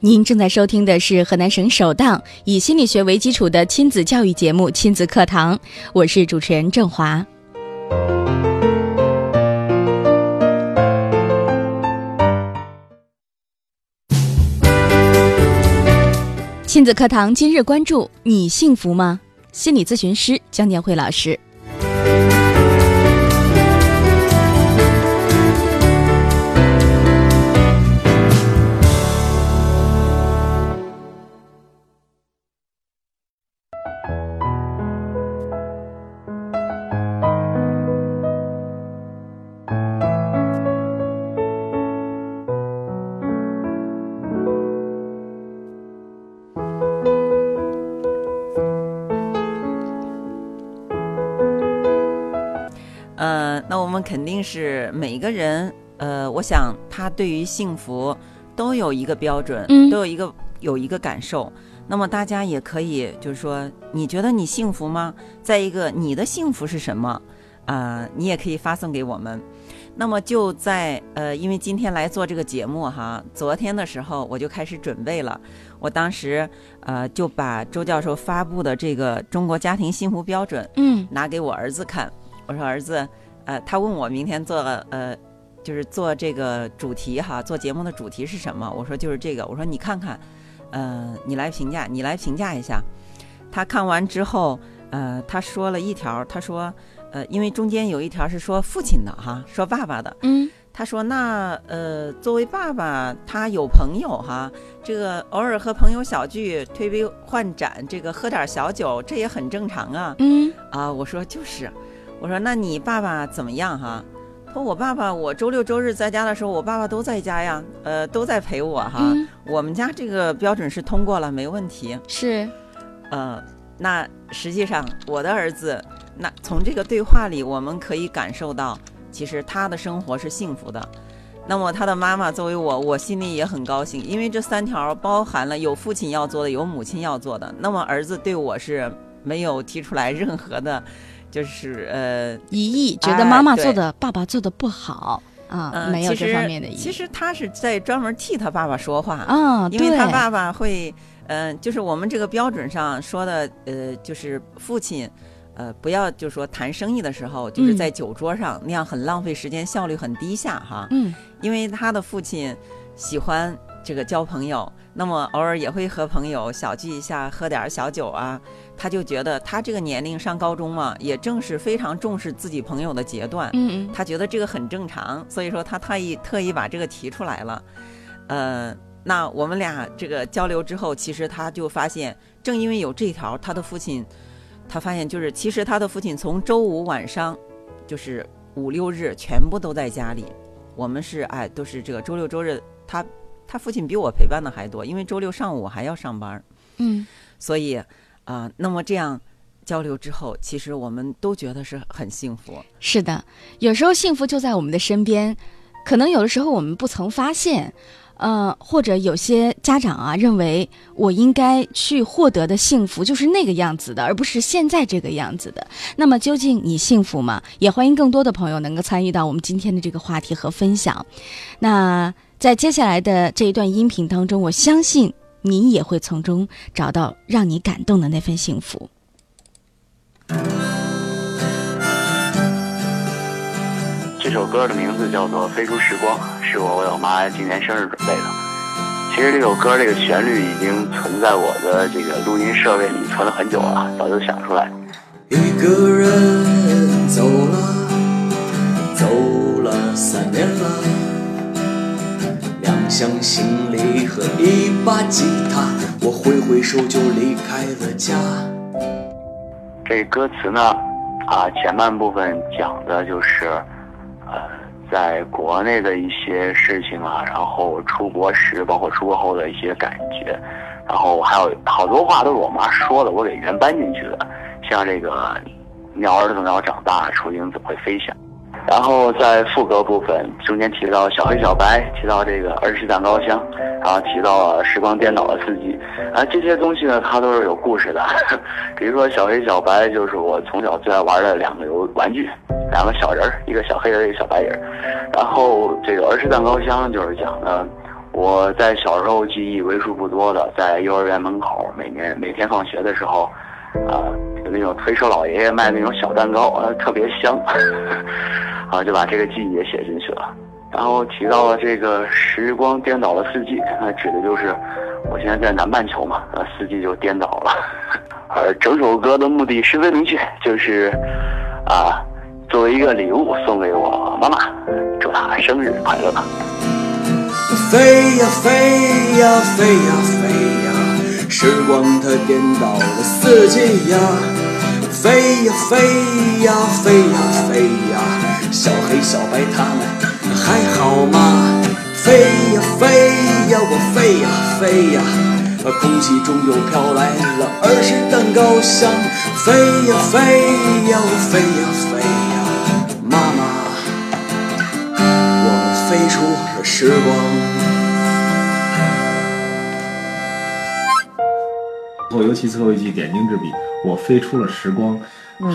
您正在收听的是河南省首档以心理学为基础的亲子教育节目《亲子课堂》，我是主持人郑华。亲子课堂今日关注：你幸福吗？心理咨询师江建慧老师。每一个人，呃，我想他对于幸福都有一个标准，嗯都有一个有一个感受。那么大家也可以就是说，你觉得你幸福吗？再一个，你的幸福是什么？啊、你也可以发送给我们。那么就在呃，因为今天来做这个节目哈，昨天的时候我就开始准备了。我当时呃就把周教授发布的这个《中国家庭幸福标准》嗯拿给我儿子看，我说儿子，呃，他问我明天做呃，就是做这个主题哈，做节目的主题是什么？我说就是这个，我说你看看，呃，你来评价，你来评价一下。他看完之后，呃，他说了一条，他说，呃，因为中间有一条是说父亲的哈，说爸爸的，嗯他说：“那呃，作为爸爸，他有朋友哈，这个偶尔和朋友小聚，推杯换盏，这个喝点小酒，这也很正常啊。嗯啊，我说就是，我说那你爸爸怎么样哈？他说我爸爸，我周六周日在家的时候，我爸爸都在家呀，呃，都在陪我哈。嗯，我们家这个标准是通过了，没问题。是呃，那实际上我的儿子，那从这个对话里，我们可以感受到，其实他的生活是幸福的。那么他的妈妈作为我，我心里也很高兴，因为这三条包含了有父亲要做的，有母亲要做的。那么儿子对我是没有提出来任何的，就是呃疑义，觉得哎妈妈做的、爸爸做的不好啊，呃，没有这方面的疑义。其实他是在专门替他爸爸说话啊，因为他爸爸会，嗯、就是我们这个标准上说的，呃，就是父亲，呃，不要就说谈生意的时候，就是嗯在酒桌上、那样很浪费时间，效率很低下哈。嗯因为他的父亲喜欢这个交朋友，那么偶尔也会和朋友小聚一下，喝点儿小酒啊。他就觉得他这个年龄上高中嘛，也正是非常重视自己朋友的阶段。嗯嗯他觉得这个很正常，所以说他特意特意把这个提出来了。呃，那我们俩这个交流之后，其实他就发现，正因为有这条，他的父亲，他发现就是其实他的父亲从周五晚上，就是五六日全部都在家里。我们是哎都是这个周六周日，他他父亲比我陪伴的还多，因为周六上午还要上班。嗯所以啊、那么这样交流之后，其实我们都觉得是很幸福。是的，有时候幸福就在我们的身边，可能有的时候我们不曾发现。呃，或者有些家长啊认为我应该去获得的幸福就是那个样子的，而不是现在这个样子的。那么究竟你幸福吗？也欢迎更多的朋友能够参与到我们今天的这个话题和分享。那在接下来的这一段音频当中，我相信你也会从中找到让你感动的那份幸福。这首歌的名字叫做《飞出时光》，是我为我妈今年生日准备的。其实这首歌这个旋律已经存在我的这个录音设备里存了很久了，早就想出来。一个人箱行李和一把吉他，我挥挥手就离开了家。这歌词呢，啊，前半部分讲的就是，呃，在国内的一些事情啊，然后出国时，包括出国后的一些感觉，然后还有好多话都是我妈说的，我给原搬进去的，像这个“鸟儿总要长大，雏鹰总会飞翔”。然后在副歌部分中间提到小黑小白，提到这个儿时蛋糕香，然后提到了时光颠倒的四季，啊，这些东西呢，它都是有故事的。比如说小黑小白，就是我从小最爱玩的两个游玩具，两个小人儿，一个小黑人，一个小白人。然后这个儿时蛋糕香就是讲的我在小时候记忆为数不多的，在幼儿园门口每年每天放学的时候，啊，有那种推车老爷爷卖那种小蛋糕，啊，特别香。啊，就把这个记忆也写进去了，然后提到了这个时光颠倒的四季，那指的就是我现在在南半球嘛，呃，四季就颠倒了。而整首歌的目的十分明确，就是啊，作为一个礼物送给我妈妈，祝她生日快乐。飞呀飞呀飞呀飞呀，时光它颠倒了四季呀，飞呀飞呀飞呀飞呀。小黑小白他们还好吗？飞呀飞呀，我飞呀飞呀，空气中又飘来了儿时蛋糕香。飞呀飞呀，我飞呀飞呀，妈妈，我们飞出了时光。后尤其最后一句点睛之笔，我飞出了时光。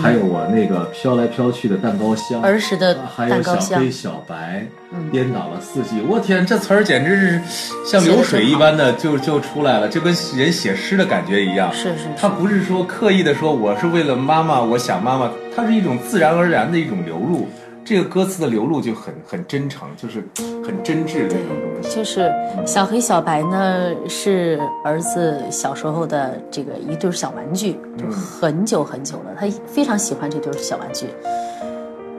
还有我那个飘来飘去的蛋糕香，儿时的蛋糕香，还有小黑小白，颠倒了四季。我天，这词儿简直是像流水一般的就就出来了，就跟人写诗的感觉一样。是是，他不是说刻意的说我是为了妈妈，我想妈妈，它是一种自然而然的一种流露。这个歌词的流露就很很真诚，就是很真挚的那种东西。就是小黑小白呢，是儿子小时候的这个一对小玩具，就很久很久了。他非常喜欢这对小玩具，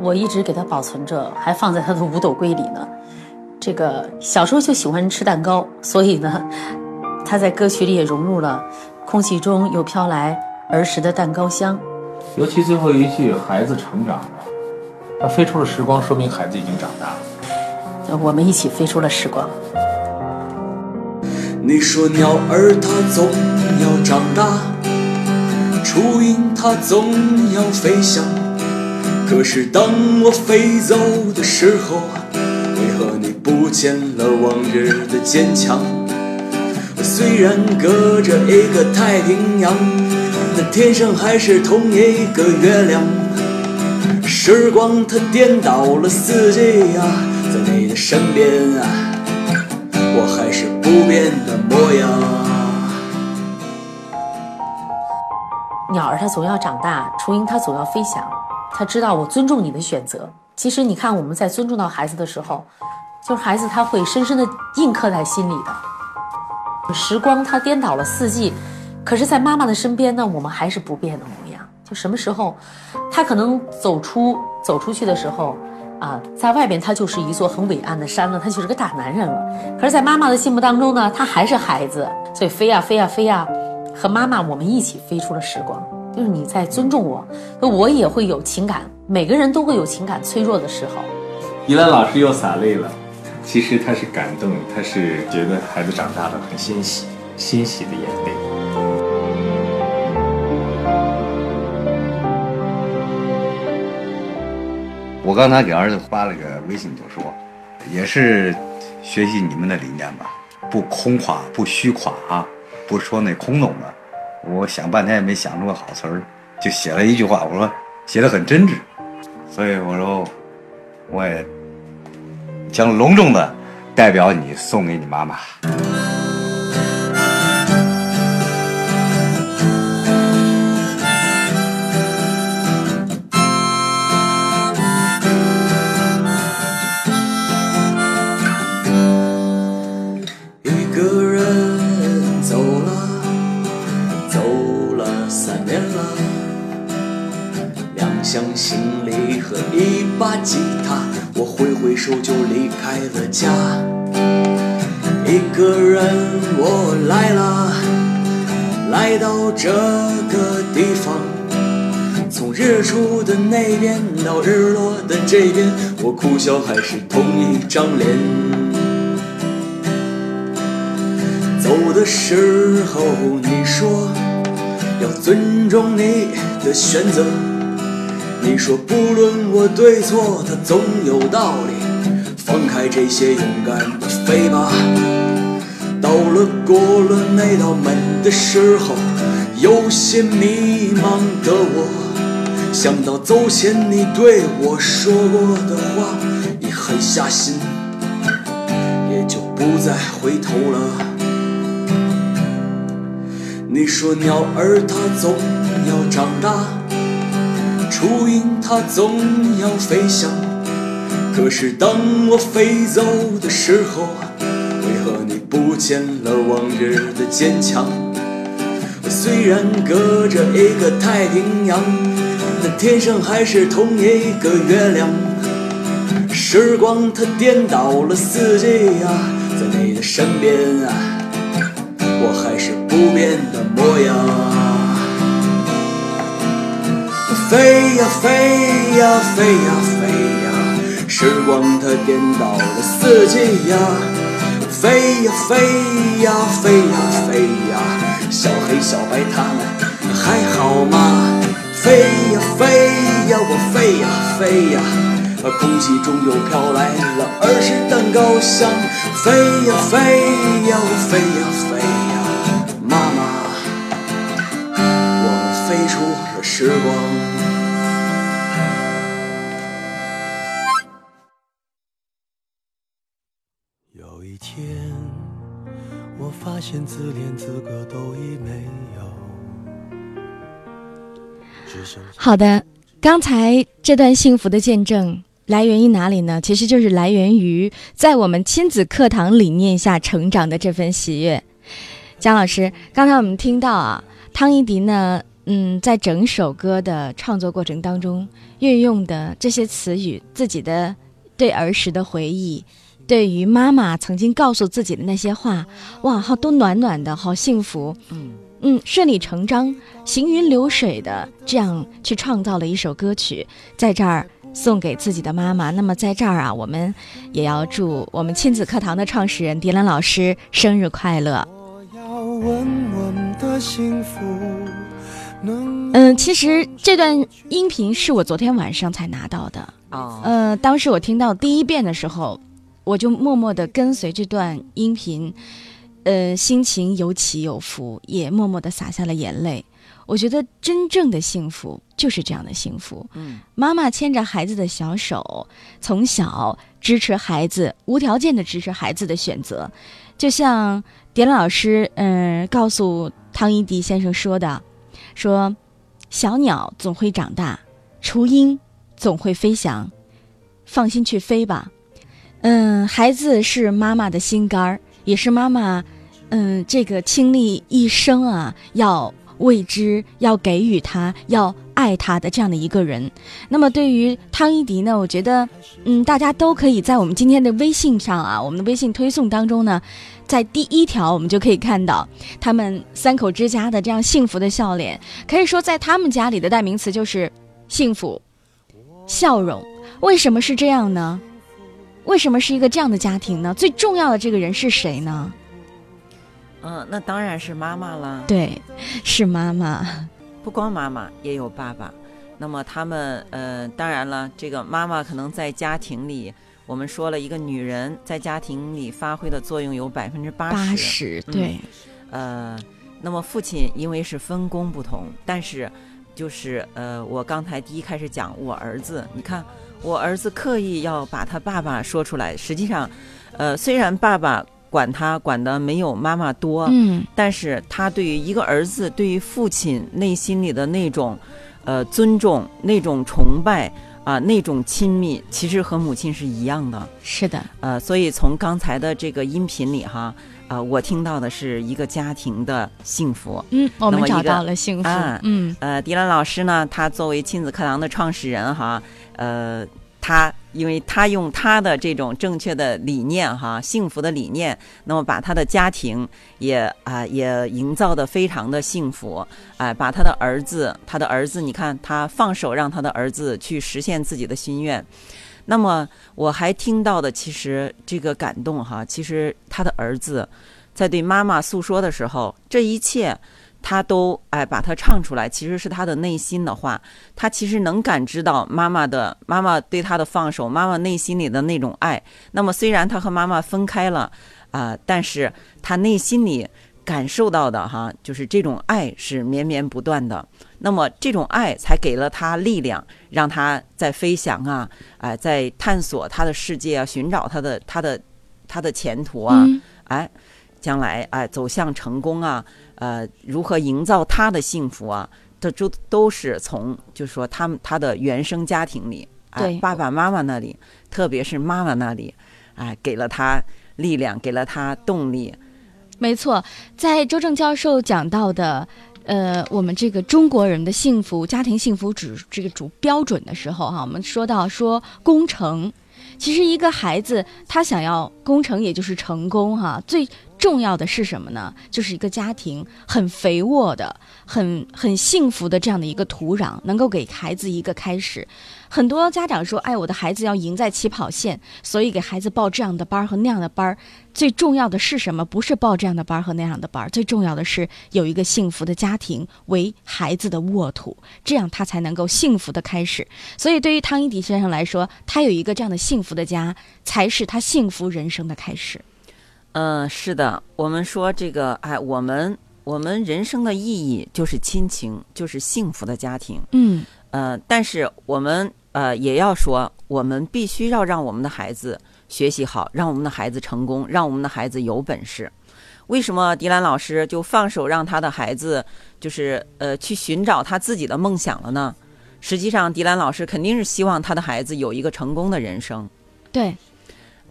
我一直给他保存着，还放在他的五斗柜里呢。这个小时候就喜欢吃蛋糕，所以呢，他在歌曲里也融入了空气中又飘来儿时的蛋糕香。尤其最后一句，孩子成长了。他飞出了时光，说明孩子已经长大了。我们一起飞出了时光。你说鸟儿它总要长大，雏鹰它总要飞翔。可是当我飞走的时候，为何你不见了往日的坚强？虽然隔着一个太平洋，但天上还是同一个月亮。时光它颠倒了四季呀，在你的身边啊，我还是不变的模样。鸟儿它总要长大，雏鹰它总要飞翔。它知道我尊重你的选择。其实你看，我们在尊重到孩子的时候，就是孩子他会深深的印刻在心里的。时光它颠倒了四季，可是，在妈妈的身边呢，我们还是不变的模样。就什么时候，他可能走出走出去的时候，啊，在外边他就是一座很伟岸的山了，他就是个大男人了。可是，在妈妈的心目当中呢，他还是孩子。所以飞呀飞呀飞呀，和妈妈我们一起飞出了时光。就是你在尊重我，我也会有情感，每个人都会有情感脆弱的时候。依兰老师又洒泪了，其实他是感动，他是觉得孩子长大了很欣喜，欣喜的眼泪。我刚才给儿子发了个微信，就说，也是学习你们的理念吧，不空夸，不虚夸啊，不说那空洞的。我想半天也没想出个好词儿，就写了一句话，我说写的很真挚，所以我说我也将隆重的代表你送给你妈妈。挥挥手就离开了家。一个人我来了，来到这个地方，从日出的那边到日落的这边，我哭笑还是同一张脸。走的时候你说要尊重你的选择，你说不论我对错，它总有道理。放开这些，勇敢的飞吧。到了过了那道门的时候，有些迷茫的我，想到走前你对我说过的话，一狠下心，也就不再回头了。你说鸟儿它总要长大，雏鹰它总要飞翔，可是当我飞走的时候，为何你不见了往日的坚强？虽然隔着一个太平洋，但天上还是同一个月亮。时光它颠倒了四季呀，在你的身边啊，我还是不变的模样。飞呀飞呀飞呀飞呀，时光它颠倒了四季呀。飞呀飞呀飞呀飞呀，小黑小白它们还好吗？飞呀飞呀我飞呀飞呀，空气中又飘来了儿时蛋糕香。飞呀飞呀我飞呀飞飞出了时光。有一天，我发现自怜资格都已没有，好的，刚才这段幸福的见证来源于哪里呢？其实就是来源于在我们亲子课堂理念下成长的这份喜悦。姜老师，刚才我们听到啊，汤一迪呢，嗯，在整首歌的创作过程当中运用的这些词语，自己的对儿时的回忆。对于妈妈曾经告诉自己的那些话，哇，好都暖暖的，好幸福。嗯嗯，顺理成章、行云流水的这样去创造了一首歌曲，在这儿送给自己的妈妈。那么在这儿啊，我们也要祝我们亲子课堂的创始人迪兰老师生日快乐。我要稳稳的幸福，能嗯，其实这段音频是我昨天晚上才拿到的。哦，呃，当时我听到第一遍的时候，我就默默的跟随这段音频，呃，心情有起有伏，也默默的洒下了眼泪。我觉得真正的幸福就是这样的幸福。嗯妈妈牵着孩子的小手，从小支持孩子，无条件的支持孩子的选择，就像点老师，嗯、告诉汤一迪先生说的，说小鸟总会长大，雏鹰总会飞翔，放心去飞吧。嗯，孩子是妈妈的心肝儿，也是妈妈，嗯，这个倾力一生啊，要为之，要给予他，要爱他的这样的一个人。那么对于汤一迪呢，我觉得，嗯，大家都可以在我们今天的微信上啊，我们的微信推送当中呢，在第一条我们就可以看到他们三口之家的这样幸福的笑脸。可以说，在他们家里的代名词就是幸福、笑容。为什么是这样呢？为什么是一个这样的家庭呢？最重要的这个人是谁呢？嗯，那当然是妈妈了。对，是妈妈。不光妈妈，也有爸爸。那么他们，呃，当然了，这个妈妈可能在家庭里，我们说了一个女人在家庭里发挥的作用有百分之八八十。十，嗯。对，呃，那么父亲因为是分工不同，但是就是呃，我刚才第一开始讲我儿子，你看我儿子刻意要把他爸爸说出来，实际上，呃，虽然爸爸管他管的没有妈妈多，嗯，但是他对于一个儿子，对于父亲内心里的那种，呃，尊重、那种崇拜啊、那种亲密，其实和母亲是一样的。是的，呃，所以从刚才的这个音频里哈，呃，我听到的是一个家庭的幸福。嗯，我们找到了幸福，啊嗯，呃，迪兰老师呢，他作为亲子课堂的创始人哈，呃，他因为他用他的这种正确的理念哈，幸福的理念，那么把他的家庭也啊、也营造的非常的幸福，哎、把他的儿子，他的儿子，你看他放手让他的儿子去实现自己的心愿。那么我还听到的，其实这个感动哈，其实他的儿子在对妈妈诉说的时候，这一切他都哎把它唱出来，其实是他的内心的话，他其实能感知到妈妈的妈妈对他的放手，妈妈内心里的那种爱。那么虽然他和妈妈分开了啊、但是他内心里感受到的哈，就是这种爱是绵绵不断的。那么这种爱才给了他力量，让他在飞翔啊，哎、在探索他的世界啊，寻找他的他的他的前途啊，嗯哎，将来哎走向成功啊，呃，如何营造他的幸福啊，这都都是从就是说他们他的原生家庭里，哎对，爸爸妈妈那里，特别是妈妈那里，哎，给了他力量，给了他动力，没错，在周正教授讲到的，呃，我们这个中国人的幸福、家庭幸福指这个主标准的时候，哈，我们说到说功成，其实一个孩子他想要功成，也就是成功，哈，最重要的是什么呢？就是一个家庭很肥沃的、很很幸福的这样的一个土壤，能够给孩子一个开始。很多家长说：“哎，我的孩子要赢在起跑线，所以给孩子报这样的班儿和那样的班儿。最重要的是什么？不是报这样的班儿和那样的班儿，最重要的是有一个幸福的家庭为孩子的沃土，这样他才能够幸福的开始。所以，对于汤一迪先生来说，他有一个这样的幸福的家，才是他幸福人生的开始。嗯，是的，我们说这个，哎，我们我们人生的意义就是亲情，就是幸福的家庭。嗯，呃，但是我们呃也要说，我们必须要让我们的孩子学习好，让我们的孩子成功，让我们的孩子有本事。为什么迪兰老师就放手让他的孩子就是呃去寻找他自己的梦想了呢？实际上，迪兰老师肯定是希望他的孩子有一个成功的人生。对，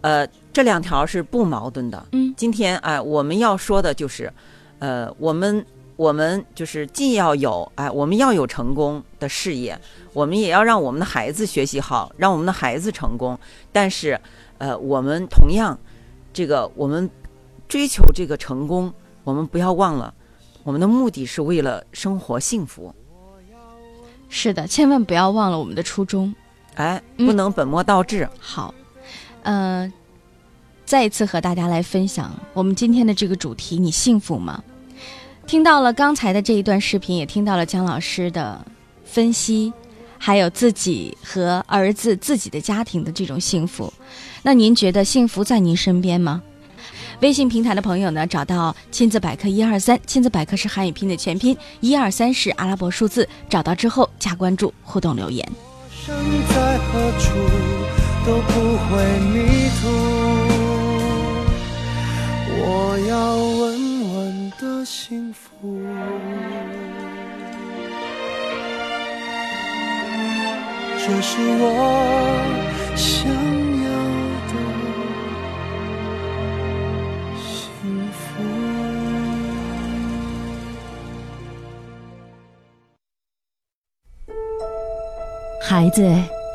呃，这两条是不矛盾的。嗯，今天哎、我们要说的就是，呃，我们我们就是既要有哎、我们要有成功的事业，我们也要让我们的孩子学习好，让我们的孩子成功。但是，呃，我们同样，这个我们追求这个成功，我们不要忘了，我们的目的是为了生活幸福。是的，千万不要忘了我们的初衷。哎，嗯不能本末倒置。好，呃，再一次和大家来分享我们今天的这个主题：你幸福吗？听到了刚才的这一段视频，也听到了姜老师的分析，还有自己和儿子、自己的家庭的这种幸福。那您觉得幸福在您身边吗？微信平台的朋友呢，找到亲子百科一二三，亲子百科是汉语拼的全拼，一二三是阿拉伯数字，找到之后加关注，互动留言。身在何处都不会迷途。我要稳稳的幸福。这是我想要的幸福。孩子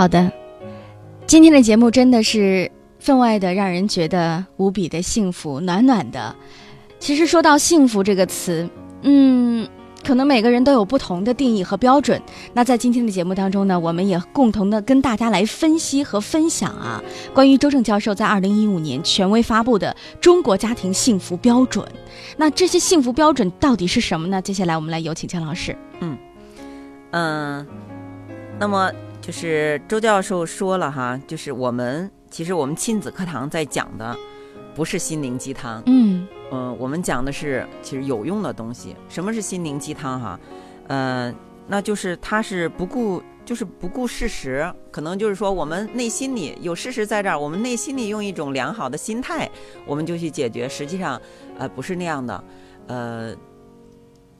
好的，今天的节目真的是分外的让人觉得无比的幸福，暖暖的。其实说到幸福这个词，嗯，可能每个人都有不同的定义和标准。那在今天的节目当中呢，我们也共同的跟大家来分析和分享啊，关于周正教授在二零一五年权威发布的中国家庭幸福标准。那这些幸福标准到底是什么呢？接下来我们来有请姜老师。嗯，那么就是周教授说了哈，就是我们其实我们亲子课堂在讲的不是心灵鸡汤，嗯嗯，我们讲的是其实有用的东西。什么是心灵鸡汤哈？呃，那就是它是不顾就是不顾事实，可能就是说我们内心里有事实在这儿，我们内心里用一种良好的心态，我们就去解决。实际上，呃，不是那样的，呃。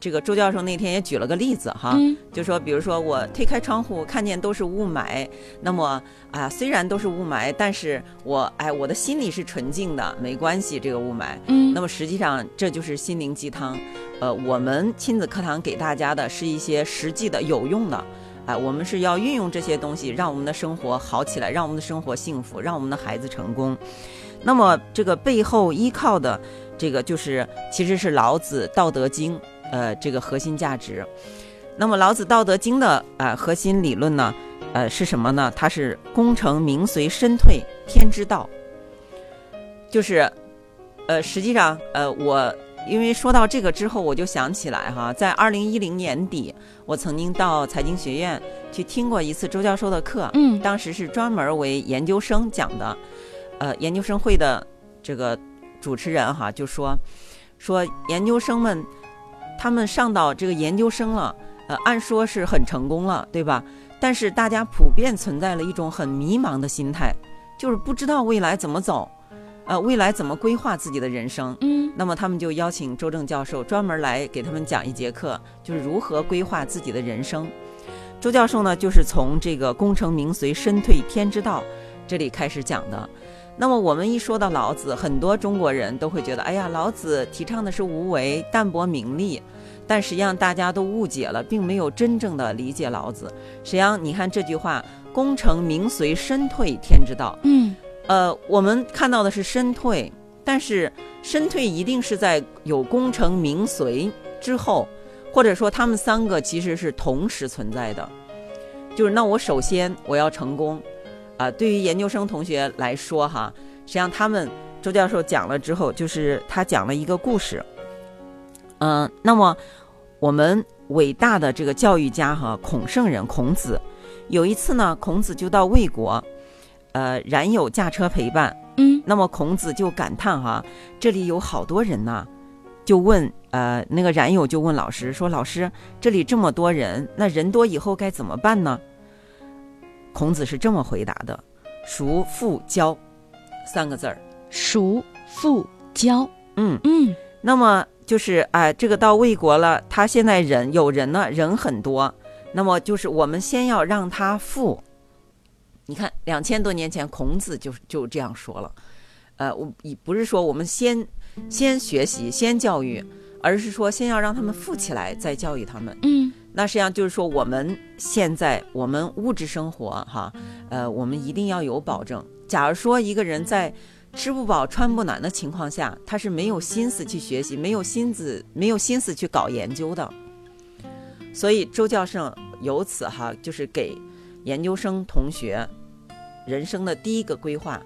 这个周教授那天也举了个例子哈，嗯就说，比如说我推开窗户看见都是雾霾，那么啊，虽然都是雾霾，但是我哎，我的心里是纯净的，没关系，这个雾霾。嗯那么实际上这就是心灵鸡汤，呃，我们亲子课堂给大家的是一些实际的、有用的，哎、我们是要运用这些东西，让我们的生活好起来，让我们的生活幸福，让我们的孩子成功。那么这个背后依靠的这个就是其实是老子《道德经》呃这个核心价值。那么老子《道德经》的呃核心理论呢，呃是什么呢？它是功成名随身退天之道，就是呃实际上呃我。因为说到这个之后，我就想起来哈，在二零一零年底，我曾经到财经学院去听过一次周教授的课，嗯当时是专门为研究生讲的，呃，研究生会的这个主持人哈就说，说研究生们他们上到这个研究生了，呃，按说是很成功了，对吧？但是大家普遍存在了一种很迷茫的心态，就是不知道未来怎么走，呃，未来怎么规划自己的人生。嗯那么他们就邀请周正教授专门来给他们讲一节课，就是如何规划自己的人生。周教授呢，就是从这个“功成名随，身退天之道”这里开始讲的。那么我们一说到老子，很多中国人都会觉得，哎呀，老子提倡的是无为、淡泊名利，但实际上大家都误解了，并没有真正的理解老子。实际上，你看这句话“功成名随，身退天之道”，嗯呃，我们看到的是身退，但是身退一定是在有功成名随之后，或者说他们三个其实是同时存在的。就是那我首先我要成功，啊、对于研究生同学来说哈，实际上他们周教授讲了之后，就是他讲了一个故事。嗯、那么我们伟大的这个教育家哈孔圣人孔子，有一次呢，孔子就到魏国，呃，冉有驾车陪伴，嗯那么孔子就感叹哈，这里有好多人呐，就问呃那个冉有就问老师说，老师这里这么多人，那人多以后该怎么办呢？孔子是这么回答的：孰富交，三个字儿。孰富交？嗯，嗯那么就是哎、这个到魏国了，他现在人有人呢，人很多，那么就是我们先要让他富。你看，两千多年前孔子就就这样说了，呃，我以不是说我们先先学习先教育，而是说先要让他们富起来，再教育他们。嗯那实际上就是说，我们现在我们物质生活哈，呃，我们一定要有保证。假如说一个人在吃不饱穿不暖的情况下，他是没有心思去学习，没有心思没有心思去搞研究的。所以周教授由此哈，就是给研究生同学人生的第一个规划，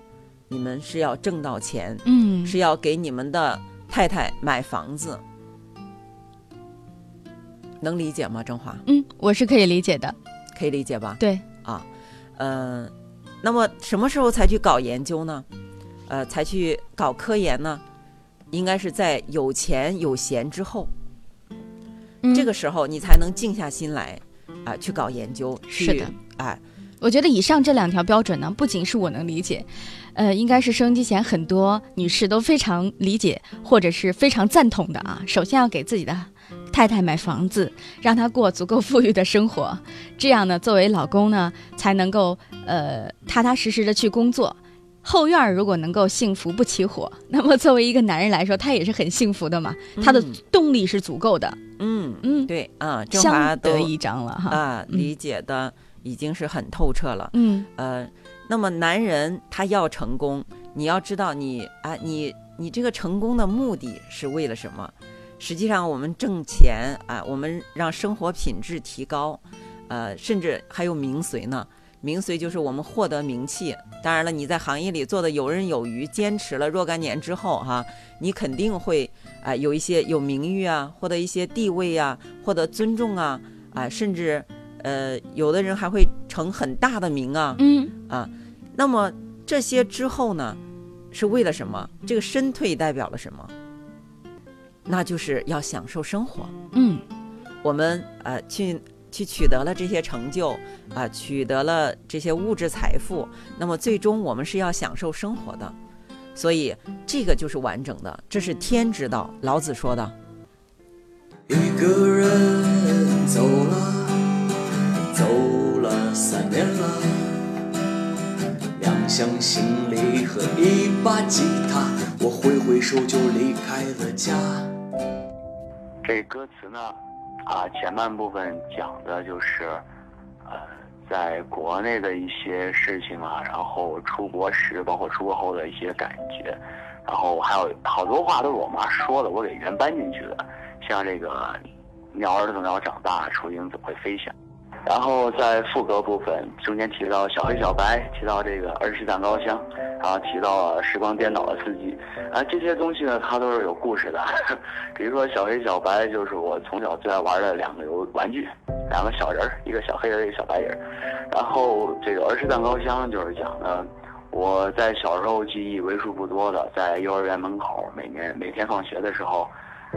你们是要挣到钱，嗯是要给你们的太太买房子。能理解吗？郑华嗯，我是可以理解的。可以理解吧？对，啊，呃，那么什么时候才去搞研究呢？呃，才去搞科研呢？应该是在有钱有闲之后，嗯这个时候你才能静下心来啊、去搞研究。去是的，哎，我觉得以上这两条标准呢，不仅是我能理解，呃，应该是收音机前很多女士都非常理解或者是非常赞同的啊。首先要给自己的太太买房子，让她过足够富裕的生活，这样呢，作为老公呢，才能够呃踏踏实实的去工作。后院儿如果能够幸福不起火，那么作为一个男人来说，他也是很幸福的嘛，他的嗯动力是足够的，嗯，嗯，对啊，相得益彰了哈。啊，嗯理解的已经是很透彻了。嗯呃，那么男人他要成功，你要知道你啊，你你这个成功的目的是为了什么？实际上我们挣钱啊，我们让生活品质提高，呃，甚至还有名随呢。名随就是我们获得名气。当然了，你在行业里做的游刃有余，坚持了若干年之后哈、你肯定会啊、有一些有名誉啊，获得一些地位啊，获得尊重啊，啊、甚至呃，有的人还会成很大的名啊，嗯啊，那么这些之后呢，是为了什么？这个身退代表了什么？那就是要享受生活。嗯我们呃去去取得了这些成就啊、取得了这些物质财富，那么最终我们是要享受生活的，所以这个就是完整的，这是天之道。老子说的。一个人走了，走了三年了，两箱行李和一把吉他，我挥挥手就离开了家。这歌词呢，啊，前半部分讲的就是，呃，在国内的一些事情啊，然后出国时，包括出国后的一些感觉，然后还有好多话都是我妈说的，我给原搬进去的，像这个“鸟儿总要长大，雏鹰怎么会飞翔”。然后在副歌部分中间提到小黑小白，提到这个儿时蛋糕香，然后提到了时光颠倒的四季，啊，这些东西呢，它都是有故事的。比如说小黑小白，就是我从小最爱玩的两个游玩具，两个小人儿，一个小黑人，一个小白人。然后这个儿时蛋糕香就是讲的我在小时候记忆为数不多的，在幼儿园门口每年每天放学的时候，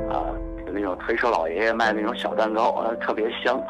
啊、有那种推车老爷爷卖那种小蛋糕，呃，特别香。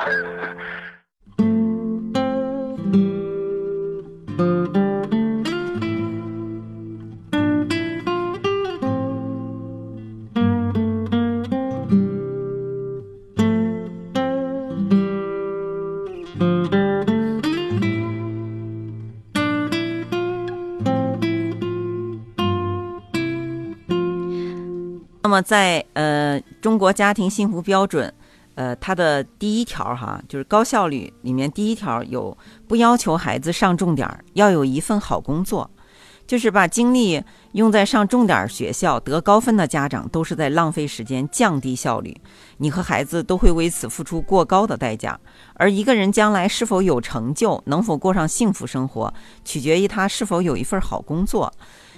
那么在呃中国家庭幸福标准，呃它的第一条哈就是高效率里面第一条有不要求孩子上重点，要有一份好工作，就是把精力用在上重点学校得高分的家长都是在浪费时间，降低效率，你和孩子都会为此付出过高的代价。而一个人将来是否有成就，能否过上幸福生活，取决于他是否有一份好工作。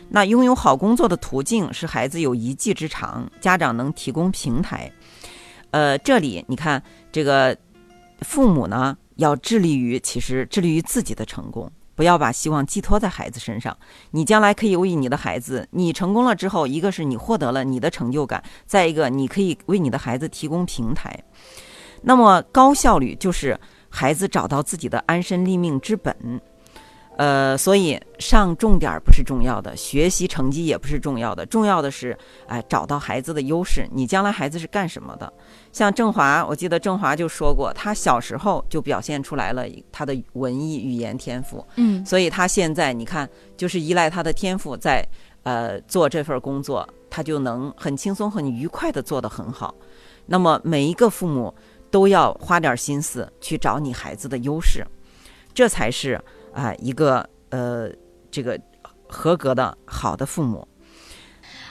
那拥有好工作的途径是孩子有一技之长，家长能提供平台。呃，这里你看，这个父母呢要致力于，其实致力于自己的成功，不要把希望寄托在孩子身上。你将来可以为你的孩子，你成功了之后，一个是你获得了你的成就感，再一个你可以为你的孩子提供平台。那么高效率就是孩子找到自己的安身立命之本。呃，所以上重点儿不是重要的，学习成绩也不是重要的，重要的是，哎，找到孩子的优势。你将来孩子是干什么的？像郑华，我记得郑华就说过，他小时候就表现出来了他的文艺语言天赋，嗯所以他现在你看，就是依赖他的天赋在呃做这份工作，他就能很轻松、很愉快的做得很好。那么每一个父母都要花点心思去找你孩子的优势，这才是啊、一个呃这个合格的好的父母。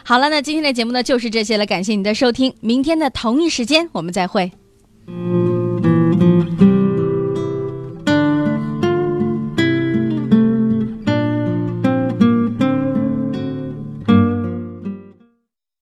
好了，那今天的节目呢就是这些了，感谢你的收听，明天的同一时间我们再会。嗯